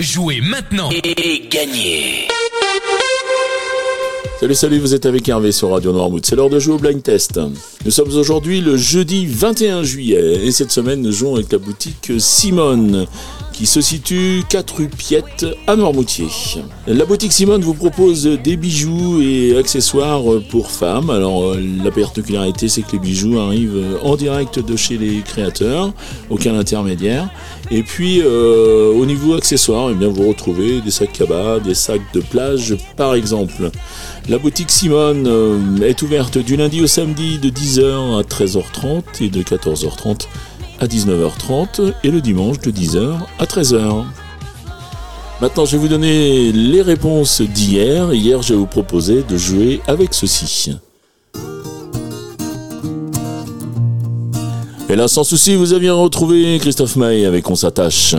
Jouez maintenant et gagnez Salut, salut, vous êtes avec Hervé sur Radio Noirmouth. C'est l'heure de jouer au blind test. Nous sommes aujourd'hui le jeudi 21 juillet et cette semaine nous jouons avec la boutique Simone qui se situe 4 rue Piette à Noirmoutier. La boutique Simone vous propose des bijoux et accessoires pour femmes. Alors la particularité c'est que les bijoux arrivent en direct de chez les créateurs, aucun intermédiaire. Et puis euh, au niveau accessoires, eh bien, vous retrouvez des sacs cabas, des sacs de plage par exemple. La boutique Simone euh, est ouverte du lundi au samedi de 10h à 13h30 et de 14h30 à 19h30 et le dimanche de 10h à 13h. Maintenant, je vais vous donner les réponses d'hier. Hier, je vais vous proposer de jouer avec ceci. Et là, sans souci, vous aviez retrouvé Christophe Maé avec On s'attache.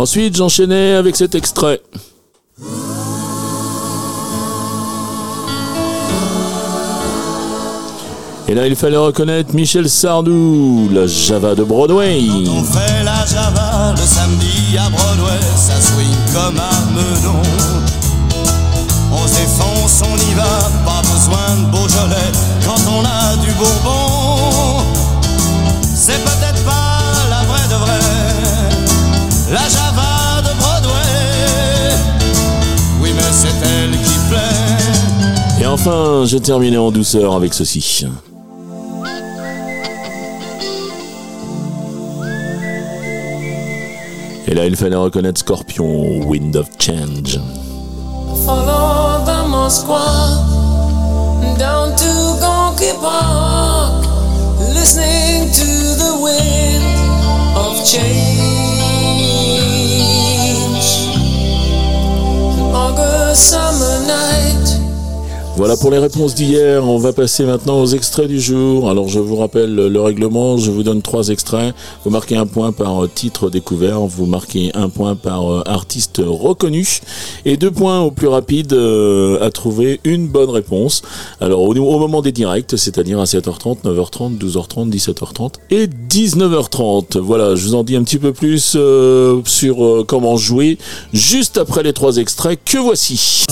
Ensuite, j'enchaînais avec cet extrait. Et là, il fallait reconnaître Michel Sardou, la Java de Broadway. On fait la Java le samedi à Broadway, ça swing comme à Menon. On se défonce, on y va, pas besoin de Beaujolais quand on a du Bourbon. Enfin, je terminais en douceur avec ceci. Et là, il fallait reconnaître Scorpion, Wind of Change. Follow the Moskwa down to Gonky Park, listening to the wind of change. An August summer night. Voilà pour les réponses d'hier. On va passer maintenant aux extraits du jour. Alors je vous rappelle le règlement. Je vous donne trois extraits. Vous marquez un point par euh, titre découvert. Vous marquez un point par euh, artiste reconnu et deux points au plus rapide euh, à trouver une bonne réponse. Alors au, moment des directs, c'est-à-dire à 7h30, 9h30, 12h30, 17h30 et 19h30. Voilà, je vous en dis un petit peu plus sur comment jouer juste après les trois extraits que voici.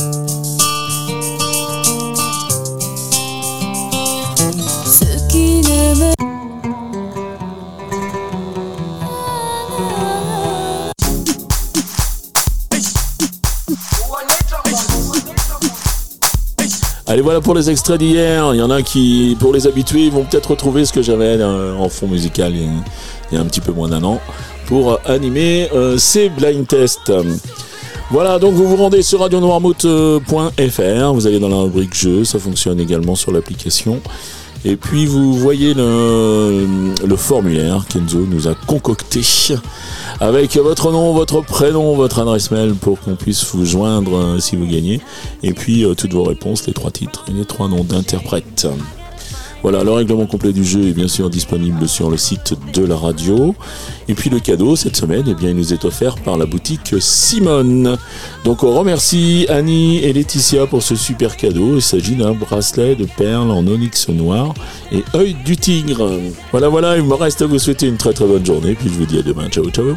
Allez, voilà pour les extraits d'hier. Il y en a qui, pour les habitués, vont peut-être retrouver ce que j'avais euh, en fond musical il y a, un petit peu moins d'un an pour euh, animer euh, ces blind tests. Voilà, donc vous vous rendez sur radionoirmouth.fr, vous allez dans la rubrique jeux, ça fonctionne également sur l'application. Et puis vous voyez le, formulaire qu'Enzo nous a concocté avec votre nom, votre prénom, votre adresse mail pour qu'on puisse vous joindre euh, si vous gagnez. Et puis euh, toutes vos réponses, les trois titres et les trois noms d'interprètes. Voilà, le règlement complet du jeu est bien sûr disponible sur le site de la radio. Et puis le cadeau cette semaine, eh bien, il nous est offert par la boutique Simone. Donc on remercie Annie et Laetitia pour ce super cadeau. Il s'agit d'un bracelet de perles en onyx noir et œil du tigre. Voilà, voilà, il me reste à vous souhaiter une très très bonne journée. Puis je vous dis à demain. Ciao, ciao.